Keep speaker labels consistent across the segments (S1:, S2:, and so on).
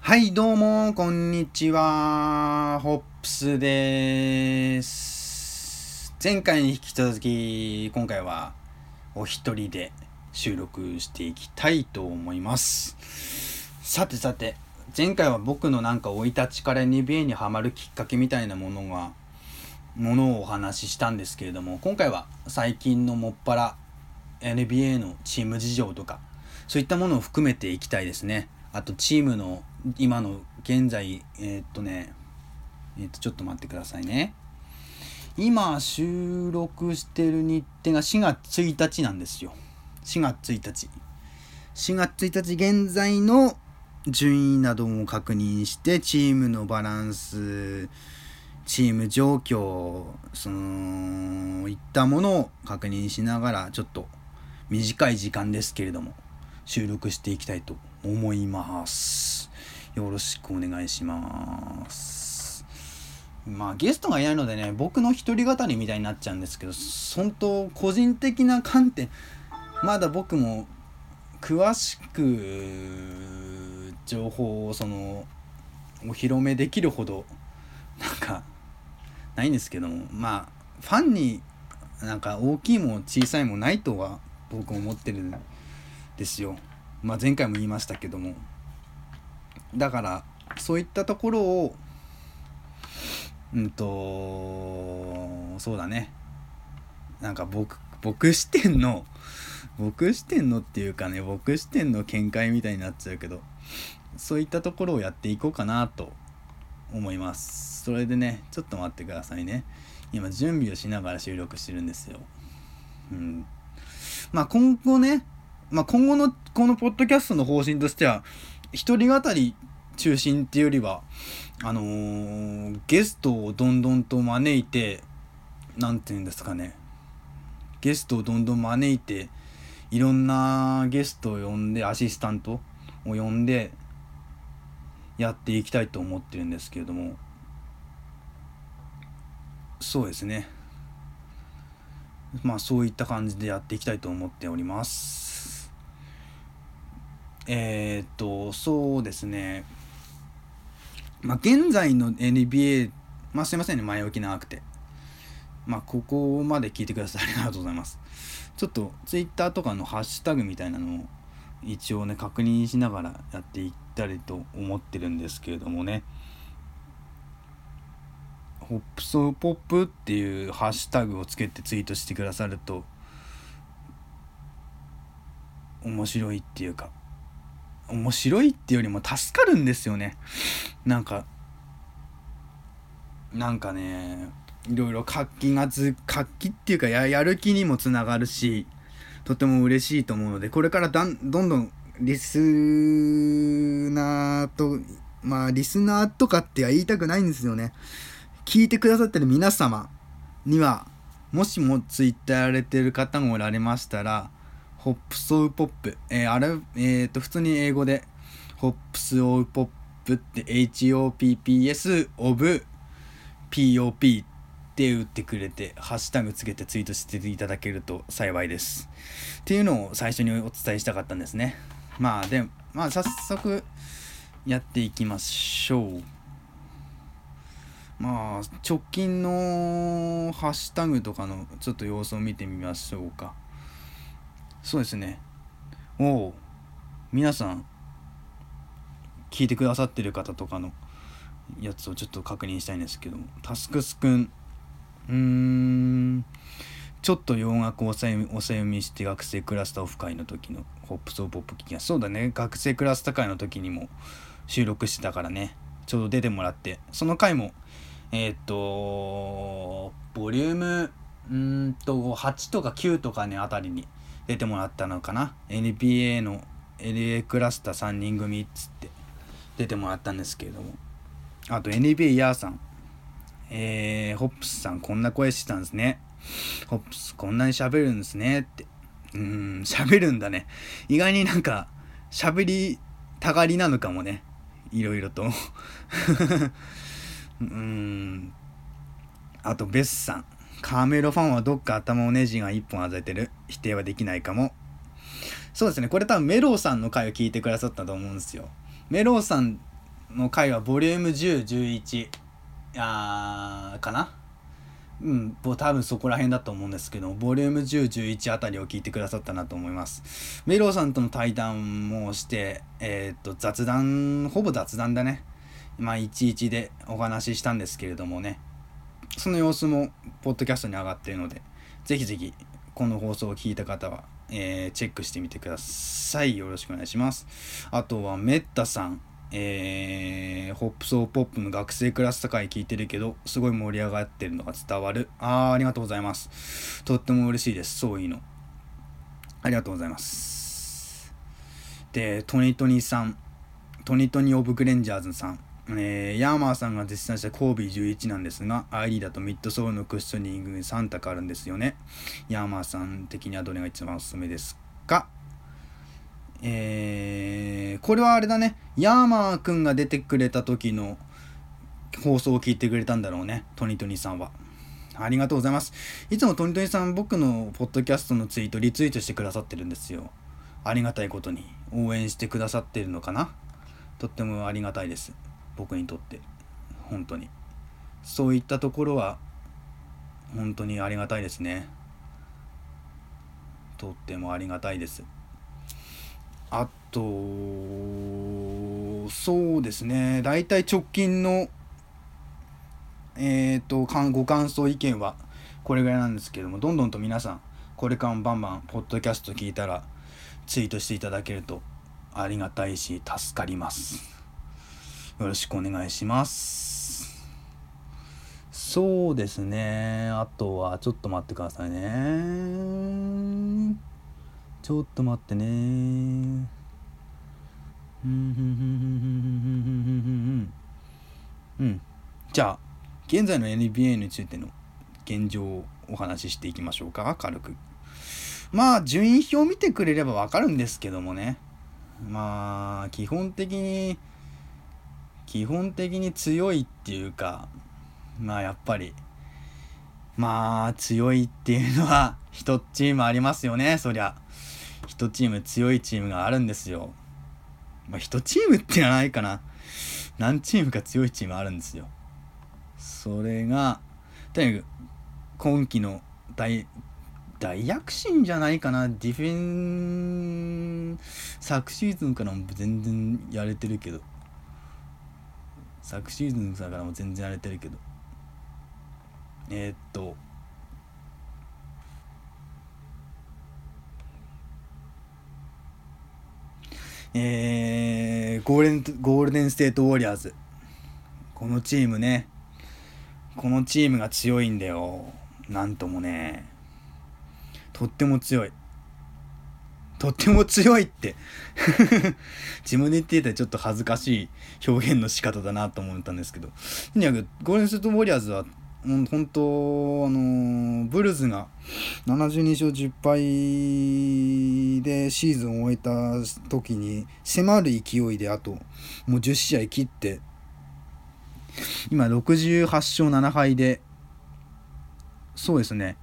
S1: はい、どうも、こんにちは。ホップスです。前回に引き続き、今回はお一人で収録していきたいと思います。さてさて、前回は僕のなんか生い立ちから NBA にハマるきっかけみたいなものが、ものをお話ししたんですけれども、今回は最近のもっぱら NBA のチーム事情とか、そういったものを含めていきたいですね。あとチームの今の現在、えーっとね、えーっとちょっと待ってくださいね。今収録してる日程が4月1日なんですよ。4月1日。4月1日現在の順位なども確認して、チームのバランス、チーム状況、その、いったものを確認しながら、ちょっと短い時間ですけれども、収録していきたいと思います。よろしくお願いします。まあゲストがいないのでね、僕の一人語りみたいになっちゃうんですけど、本当個人的な観点、まだ僕も詳しく情報をそのお披露目できるほどなんかないんですけども、まあファンになんか大きいも小さいもないとは僕思ってるんですよ。まあ前回も言いましたけども。だからそういったところをうんとそうだね。なんか僕僕視点の僕視点のっていうかね僕視点の見解みたいになっちゃうけどそういったところをやっていこうかなと思います。それでねちょっと待ってくださいね。今準備をしながら収録してるんですよ。うん。まあ今後ねまあ今後のこのポッドキャストの方針としては一人語り中心っていうよりはあのーゲストをどんどんと招いてなんていうんですかね。ゲストをどんどん招いていろんなゲストを呼んでアシスタントを呼んでやっていきたいと思ってるんですけれども。そうですね。まあそういった感じでやっていきたいと思っております。えー、っとそうですね。まあ現在の NBA まあすいませんね。前置き長くて。まあここまで聞いてください。ありがとうございます。ちょっと Twitter とかのハッシュタグみたいなのを一応ね確認しながらやっていったりと思ってるんですけれどもね。ホップソーポップっていうハッシュタグをつけてツイートしてくださると面白いっていうか面白いっていうよりも助かるんですよね。なんかなんかねいろいろ活気がつ活気っていうかやる気にもつながるしとても嬉しいと思うのでこれからどんどんリスナーとまあリスナーとかっては言いたくないんですよね。聞いてくださってる皆様にはもしもツイッターやられてる方がおられましたらホップソウポップ、えーあれ、えっ、と、普通に英語で、ホップスオウポップって HOPPS オブ POP って打ってくれて、ハッシュタグつけてツイートしていただけると幸いです。っていうのを最初にお伝えしたかったんですね。まあ、で、まあ、早速やっていきましょう。まあ、直近のハッシュタグとかのちょっと様子を見てみましょうか。そうですね。おお、皆さん、聞いてくださってる方とかのやつをちょっと確認したいんですけども、タスクスくん、うーん、ちょっと洋楽をおさ読みおさ読みして学生クラスターオフ会の時のホップソーポップ聞きがそうだね、学生クラスター会の時にも収録してたからね、ちょうど出てもらって、その回も、えーっと、ボリューム、うんと、8とか9とかね、あたりに出てもらったのかな？NBA の LA クラスター3人組っつって出てもらったんですけれども。あと NBA ヤーさん。えー、ホップスさんこんな声してたんですね。ホップスこんなに喋るんですねって。うん喋るんだね。意外になんか喋りたがりなのかもね。いろいろと。うん。あとベスさん。カメロファンはどっか頭をネジが一本外れてる？否定はできないかも。そうですね。これ多分メロウさんの回を聞いてくださったと思うんですよ。メロウさんの回はボリューム10、11あーかな？うん、多分そこら辺だと思うんですけど、ボリューム10、11あたりを聞いてくださったなと思います。メローさんとの対談もして、えっ、と、雑談、ほぼ雑談だね。まあ、11でお話ししたんですけれどもね、その様子も、ポッドキャストに上がっているので、ぜひぜひ、この放送を聞いた方は、えー、チェックしてみてください。よろしくお願いします。あとは、メッタさん。えー、ホップソーポップの学生クラス会聞いてるけど、すごい盛り上がってるのが伝わる。あー、ありがとうございます。とっても嬉しいです。そういうの。ありがとうございます。で、トニトニさん。トニトニオブグレンジャーズさん。えー、ヤーマーさんが絶賛したコービー11なんですが、ID だとミッドソールのクッショニングに3択あるんですよね。ヤーマーさん的にはどれが一番おすすめですか？えー、これはあれだね。ヤーマーくんが出てくれた時の放送を聞いてくれたんだろうね。トニトニさんは。ありがとうございます。いつもトニトニさん、僕のポッドキャストのツイートリツイートしてくださってるんですよ。ありがたいことに。応援してくださってるのかな？とってもありがたいです。僕にとって。本当に。そういったところは本当にありがたいですね。とってもありがたいです。あとそうですね。大体直近のえっ、ー、とご感想意見はこれぐらいなんですけどもどんどんと皆さんこれからもバンバンポッドキャスト聞いたらツイートしていただけるとありがたいし助かります。よろしくお願いします。そうですね。あとは、ちょっと待ってくださいね。ちょっと待ってね。うん。じゃあ、現在の NBA についての現状をお話ししていきましょうか。軽く。まあ、順位表を見てくれればわかるんですけどもね。まあ、基本的に、基本的に強いっていうかまあやっぱりまあ強いっていうのは 一チームありますよね。そりゃ一チーム強いチームがあるんですよ。まあ一チームってのはないかな。何チームか強いチームあるんですよ。それがとにかく今季の大大躍進じゃないかな。ディフェン昨シーズンからも全然やれてるけど。昨シーズンだからも全然荒れてるけど。えー、っと。えー、ゴールデンゴールデンステートウォリアーズ。このチームね。このチームが強いんだよ。なんともね。とっても強い。とっても強いって。自分で言っていたらちょっと恥ずかしい表現の仕方だなと思ったんですけど。とにかくゴールデンスートウォリアーズは本当あのブルーズが72勝10敗でシーズンを終えた時に迫る勢いであともう10試合切って今68勝7敗でそうですね。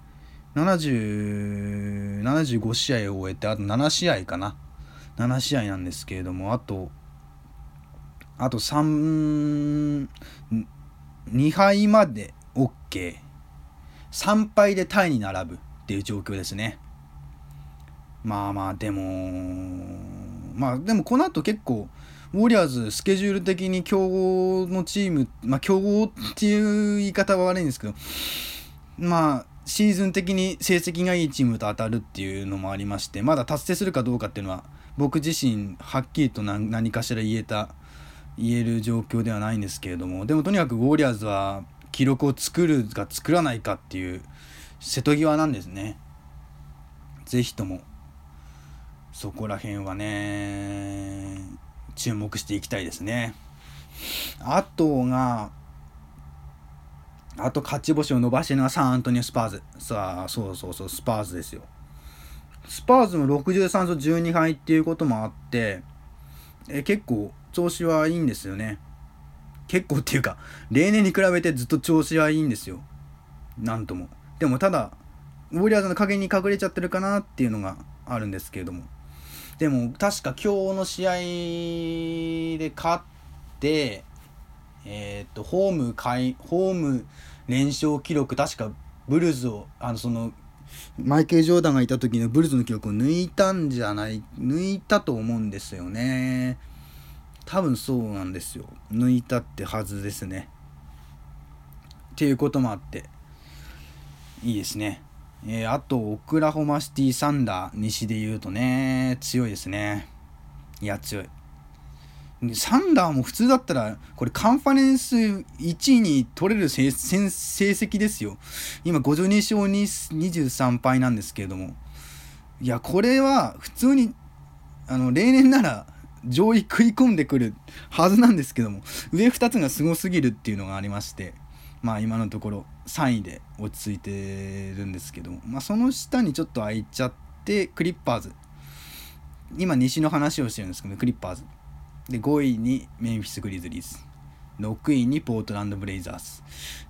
S1: 775試合を終えてあと7試合かな。7試合なんですけれどもあとあと3 2敗まで OK3 敗でタイに並ぶっていう状況ですね。まあまあでもまあでもこの後結構ウォリアーズスケジュール的に強豪のチームまあ強豪っていう言い方は悪いんですけどまあシーズン的に成績がいいチームと当たるっていうのもありましてまだ達成するかどうかっていうのは僕自身はっきりと何かしら言えた言える状況ではないんですけれどもでもとにかくウォリアーズは記録を作るか作らないかっていう瀬戸際なんですね。是非ともそこら辺はね注目していきたいですね。あとがあと勝ち星を伸ばしてるのはサンアントニオ・スパーズ。さあ、そうそうそう、スパーズですよ。スパーズも63勝12敗っていうこともあって、え結構調子はいいんですよね。結構っていうか、例年に比べてずっと調子はいいんですよ。なんとも。でもただ、ウォリアーズの陰に隠れちゃってるかなっていうのがあるんですけれども。でも確か今日の試合で勝っで、えっ、と、ホーム、ホーム連勝記録、確かブルーズを、あの、その、マイケル・ジョーダンがいた時のブルーズの記録を抜いたんじゃない、抜いたと思うんですよね。多分そうなんですよ。抜いたってはずですね。っていうこともあって、いいですね。えー、あと、オクラホマシティサンダー、西で言うとね、強いですね。いや、強い。サンダーも普通だったら、これカンファレンス1位に取れる成績ですよ。今52勝23敗なんですけれども。いや、これは普通に、あの、例年なら上位食い込んでくるはずなんですけども、上2つがすごすぎるっていうのがありまして、まあ今のところ3位で落ち着いてるんですけども、まあその下にちょっと空いちゃって、クリッパーズ。今西の話をしてるんですけど、クリッパーズ。で、5位にメンフィス・グリズリーズ。6位にポートランド・ブレイザーズ。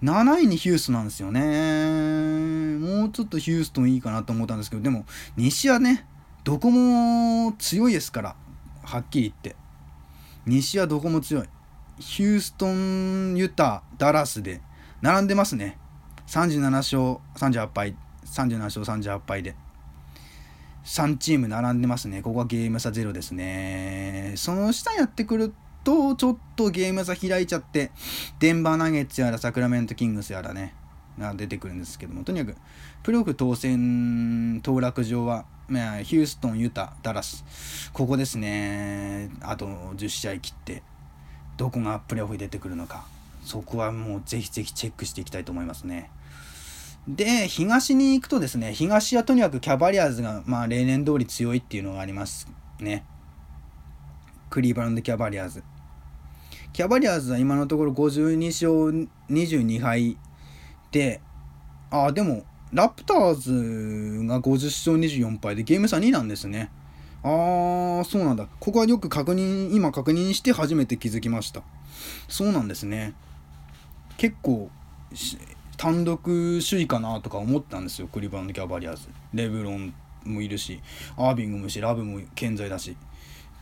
S1: 7位にヒューストンなんですよね。もうちょっとヒューストンいいかなと思ったんですけど、でも、西はね、どこも強いですから、はっきり言って。西はどこも強い。ヒューストン、ユタ、ダラスで、並んでますね。37勝38敗、37勝38敗で。3チーム並んでますね。ここはゲーム差ゼロですね。その下やってくると、ちょっとゲーム差開いちゃって、デンバーナゲッツやらサクラメントキングスやらね、が出てくるんですけども、とにかく、プロフ当選、当落場は、まあ、ヒューストン、ユタ、ダラス、ここですね。あと10試合切って、どこがプレーオフに出てくるのか、そこはもうぜひぜひチェックしていきたいと思いますね。で、東に行くとですね、東はとにかくキャバリアーズが、まあ、例年通り強いっていうのがありますね。クリーバランド・キャバリアーズ。キャバリアーズは今のところ52勝22敗で、あ、でも、ラプターズが50勝24敗でゲーム差2なんですね。あー、そうなんだ。ここはよく確認、今確認して初めて気づきました。そうなんですね。結構、単独首位かなとか思ったんですよクリバンド・キャバリアーズ。レブロンもいるしアービングもいるしラブも健在だし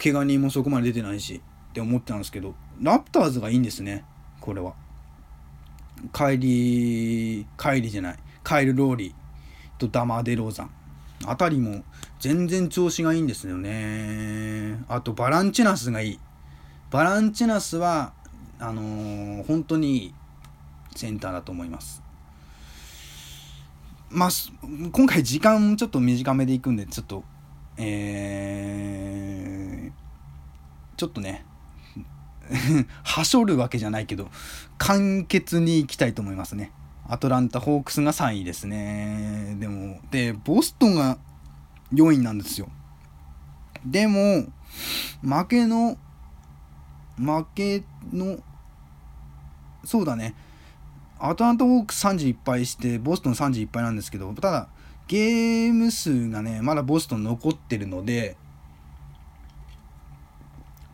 S1: 怪我人もそこまで出てないしって思ってたんですけどラプターズがいいんですねこれは。カイリーカイリーじゃないカイル・ローリーとダマー・デローザン。あたりも全然調子がいいんですよね。あとバランチェナスがいい。バランチェナスはあのー、本当にいいセンターだと思います。まあ、今回時間ちょっと短めでいくんで、ちょっと、えー、ちょっとね、はしょるわけじゃないけど、簡潔にいきたいと思いますね。アトランタ・ホークスが3位ですね。でも、で、ボストンが4位なんですよ。でも、負けの、負けの、そうだね。アトランタ・ホークス31敗してボストン31敗なんですけどただゲーム数がねまだボストン残ってるので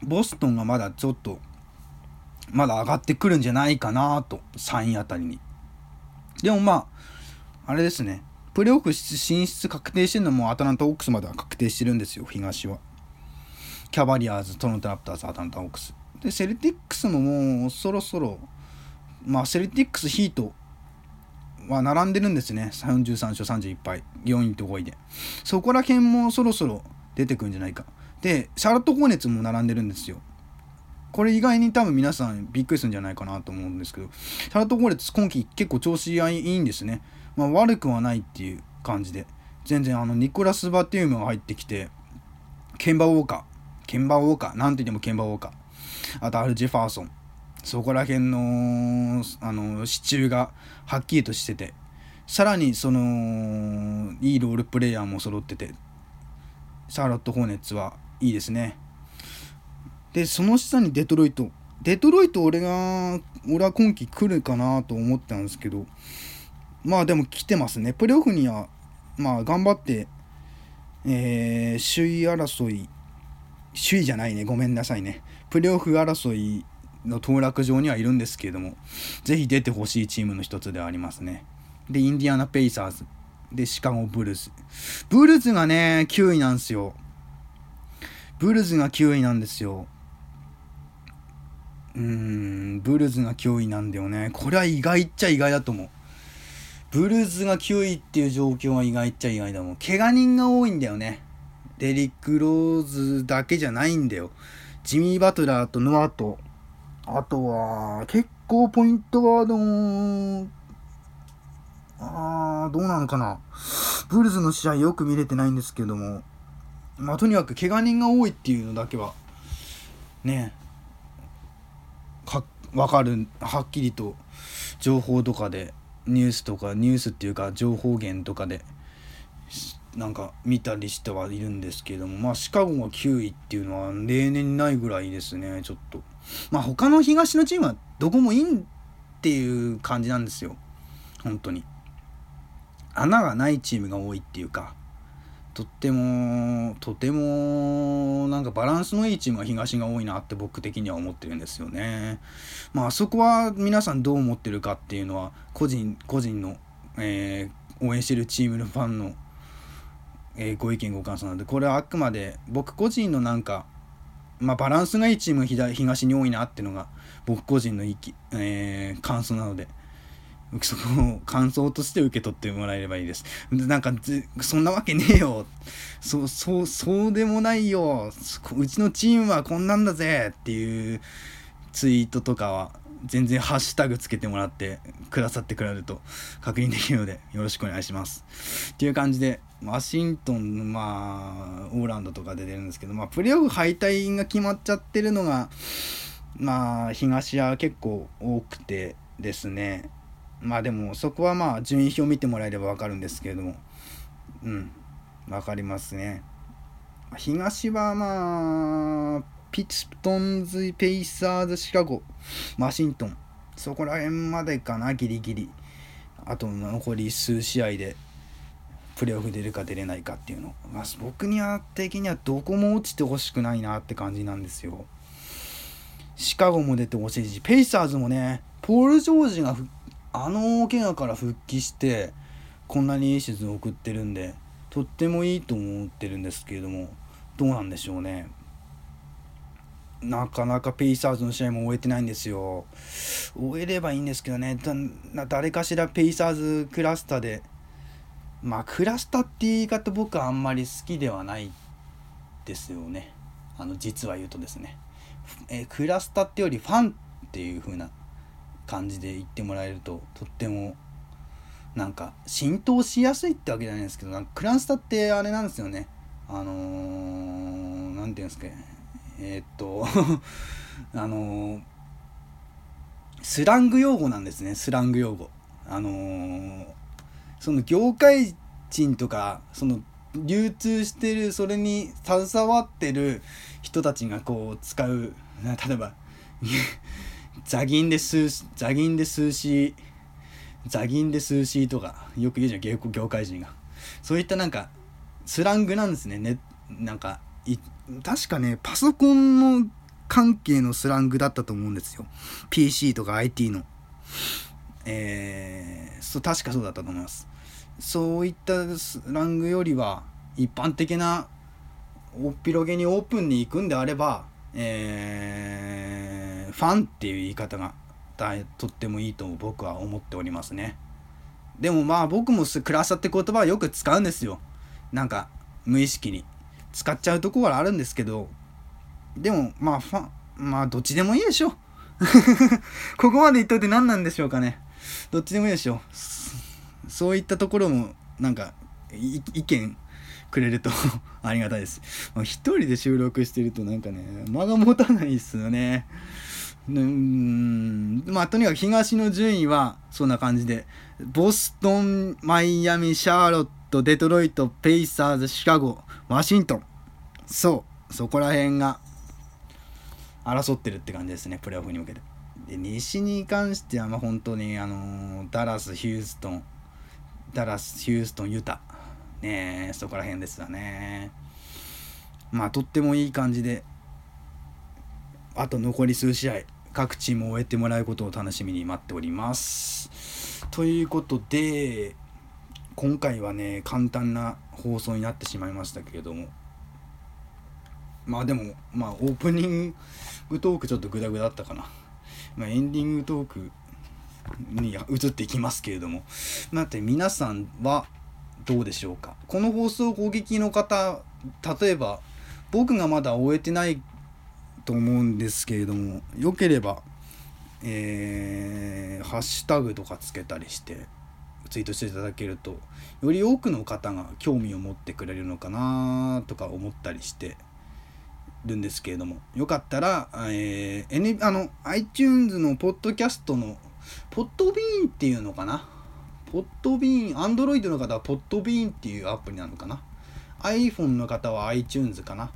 S1: ボストンがまだちょっとまだ上がってくるんじゃないかなと3位あたりに。でもまああれですね。プレーオフ進出確定してるのもアトランタ・ホークスまでは確定してるんですよ東は。キャバリアーズトロント・ラプターズアトランタ・ホークス。でセルティックスももうそろそろまあ、セルティックス、ヒートは並んでるんですね。33勝31敗。4位と5位で。そこら辺もそろそろ出てくるんじゃないか。で、シャーロット・ホーネツも並んでるんですよ。これ意外に多分皆さんびっくりするんじゃないかなと思うんですけど、シャーロット・ホーネツ今季結構調子いいんですね。まあ、悪くはないっていう感じで。全然あの、ニコラス・バティウムが入ってきて、ケンバ・ウォーカー。ケンバ・ウォーカー。なんて言ってもケンバ・ウォーカー。あと、アル・ジェファーソン。そこら辺のあの支柱がはっきりとしててさらにそのいいロールプレイヤーも揃っててシャーロット・ホーネッツはいいですね。でその下にデトロイト。デトロイト俺が俺は今季来るかなと思ったんですけどまあでも来てますね。プレオフにはまあ頑張ってえー、首位争い。首位じゃないね。ごめんなさいね。プレオフ争いの当落線上にはいるんですけれども、ぜひ出てほしいチームの一つではありますね。で、インディアナ・ペイサーズ。で、シカゴ・ブルーズ。ブルーズがね、9位なんですよ。ブルズが9位なんですよ。うーん、ブルズが9位なんだよね。これは意外っちゃ意外だと思う。ブルズが9位っていう状況は意外っちゃ意外だもん。怪我人が多いんだよね。デリック・ローズだけじゃないんだよ。ジミー・バトラーとノアと、あとは、結構ポイントガードも、あ、どうなのかな。ブルズの試合よく見れてないんですけども、まあ、とにかく怪我人が多いっていうのだけは、ね、か、わかる、はっきりと情報とかで、ニュースとか、ニュースっていうか情報源とかで、なんか見たりしてはいるんですけども、まあシカゴが9位っていうのは例年にないぐらいですね、ちょっと。まあ他の東のチームはどこもいいっていう感じなんですよ。本当に。穴がないチームが多いっていうか、とっても、とても、なんかバランスのいいチームが東が多いなって僕的には思ってるんですよね。まあそこは皆さんどう思ってるかっていうのは、個人、個人の、えー、応援してるチームのファンのえ、ご意見ご感想なのでこれはあくまで僕個人のなんか、まあ、バランスがいいチーム東に多いなっていうのが僕個人の意気、えー、感想なのでそこを感想として受け取ってもらえればいいです。なんかそんなわけねえよそうそうそうでもないようちのチームはこんなんだぜっていうツイートとかは全然ハッシュタグつけてもらってくださってくれると確認できるのでよろしくお願いします。っていう感じでワシントンまあオーランドとかで出るんですけどまあプレーオフ敗退が決まっちゃってるのがまあ東は結構多くてですねまあでもそこはまあ順位表見てもらえれば分かるんですけれどもうん分かりますね。東はまあピストンズ、ペイサーズ、シカゴ、ワシントン。そこら辺までかな、ギリギリ。あと残り数試合でプレーオフ出るか出れないかっていうの。まあ、僕には的にはどこも落ちてほしくないなって感じなんですよ。シカゴも出てほしいし、ペイサーズもね、ポール・ジョージがあの怪我から復帰して、こんなにいいシーズンを送ってるんで、とってもいいと思ってるんですけれども、どうなんでしょうね。なかなかペイサーズの試合も終えてないんですよ。終えればいいんですけどね、誰かしらペイサーズクラスターで、まあ、クラスタって言い方僕はあんまり好きではないですよね。あの、実は言うとですね。えクラスタってよりファンっていう風な感じで言ってもらえると、とっても、なんか、浸透しやすいってわけじゃないんですけど、なんかクラスタってあれなんですよね。あのー、なんていうんですか。えー、っと あのスラング用語なんですねスラング用語あの、その業界人とかその流通してるそれに携わってる人たちがこう使う例えば ザギンで数ザギンで数詞ザギンで数詞とかよく言うじゃん業界人がそういったなんかスラングなんですねねなんか確かね、パソコンの関係のスラングだったと思うんですよ。PC とか IT の。えー、そう、確かそうだったと思います。そういったスラングよりは、一般的な、おっぴろげにオープンに行くんであれば、えー、ファンっていう言い方がとってもいいと僕は思っておりますね。でもまあ僕もクラスタって言葉はよく使うんですよ。なんか無意識に。使っちゃうところはあるんですけど、でも、まあ、ファン、まあ、どっちでもいいでしょ。ここまで言っといて何なんでしょうかね。どっちでもいいでしょう。そういったところも、なんか、意見くれると ありがたいです。一人で収録してるとなんかね、間が持たないですよね。うん、まあ、とにかく東の順位はそんな感じで、ボストン、マイアミ、シャーロット、デトロイト、ペイサーズ、シカゴ、ワシントン。そう、そこら辺が争ってるって感じですね、プレーオフに向けて。で、西に関しては、まあ、本当に、あのダラス、ヒューストン、ダラス、ヒューストン、ユタ。ねそこら辺ですよね。まあ、とってもいい感じで、あと残り数試合、各チームを終えてもらうことを楽しみに待っております。ということで、今回はね簡単な放送になってしまいましたけれどもまあでもまあオープニングトークちょっとグダグダだったかな、まあ、エンディングトークに移っていきますけれども。なって皆さんはどうでしょうか？この放送を攻撃の方例えば僕がまだ終えてないと思うんですけれどもよければえー、ハッシュタグとかつけたりしてツイートしていただけるとより多くの方が興味を持ってくれるのかなとか思ったりしてるんですけれども。よかったら、えー、N、あの iTunes のポッドキャストのポッドビーンっていうのかな？ポッドビーン Android の方はポッドビーンっていうアプリなのかな？iPhone の方は iTunes かな？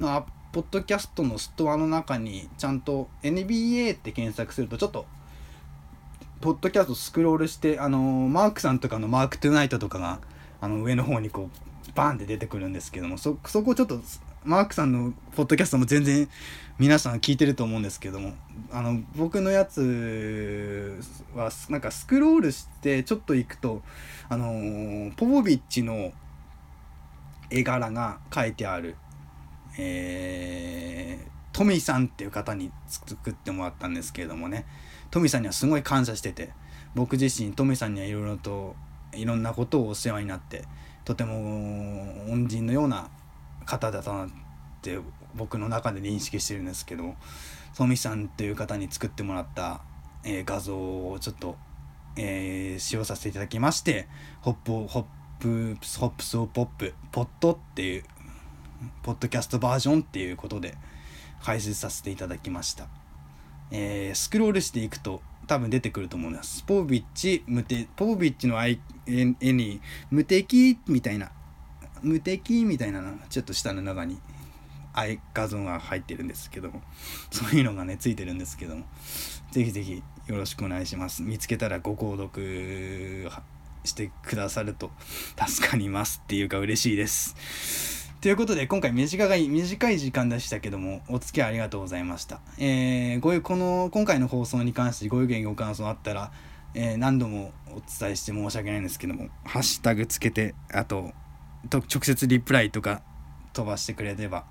S1: のポッドキャストのストアの中にちゃんと NBA って検索するとちょっとポッドキャストスクロールしてあのマークさんとかのマークトゥナイトとかがあの上の方にこうバーンって出てくるんですけどもそそこちょっとマークさんのポッドキャストも全然皆さん聞いてると思うんですけどもあの僕のやつはなんかスクロールしてちょっと行くとあのポポビッチの絵柄が書いてあるえー、トミーさんっていう方に作ってもらったんですけれどもね。トミーさんにはすごい感謝してて僕自身トミーさんにはいろいろといろんなことをお世話になってとても恩人のような方だったなって僕の中で認識してるんですけどトミーさんっていう方に作ってもらった、えー、画像をちょっと、えー、使用させていただきましてホップホップホップスオポップポットっていうポッドキャストバージョンっていうことで解説させていただきました。えー、スクロールしていくと多分出てくると思います。ポービッチ、無敵、ポービッチの絵に無敵みたいな、無敵みたいなのちょっと下の中に画像が入ってるんですけども、そういうのがね、ついてるんですけども、ぜひぜひよろしくお願いします。見つけたらご購読してくださると助かりますっていうか嬉しいです。ということで、今回短い、短い時間でしたけども、お付き合いありがとうございました。えー、ごこの、今回の放送に関してご意見ご感想あったら、えー、何度もお伝えして申し訳ないんですけども、ハッシュタグつけて、あと、と直接リプライとか飛ばしてくれれば、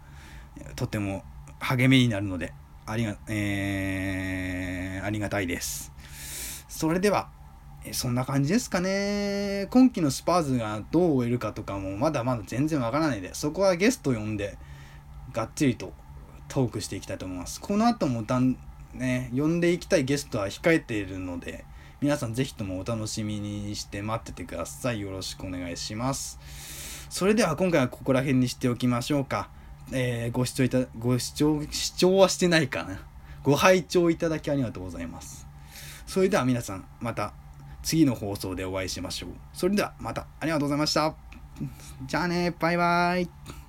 S1: とても励みになるので、ありが、えー、ありがたいです。それでは、そんな感じですかね。今季のスパーズがどう終えるかとかもまだまだ全然わからないで、そこはゲスト呼んで、がっちりとトークしていきたいと思います。この後もだん、ね、呼んでいきたいゲストは控えているので、皆さんぜひともお楽しみにして待っててください。よろしくお願いします。それでは今回はここら辺にしておきましょうか。えー、ご視聴いた、ご視聴、視聴はしてないかな。ご拝聴いただきありがとうございます。それでは皆さん、また次の放送でお会いしましょう。それではまたありがとうございました。じゃあね、バイバイ。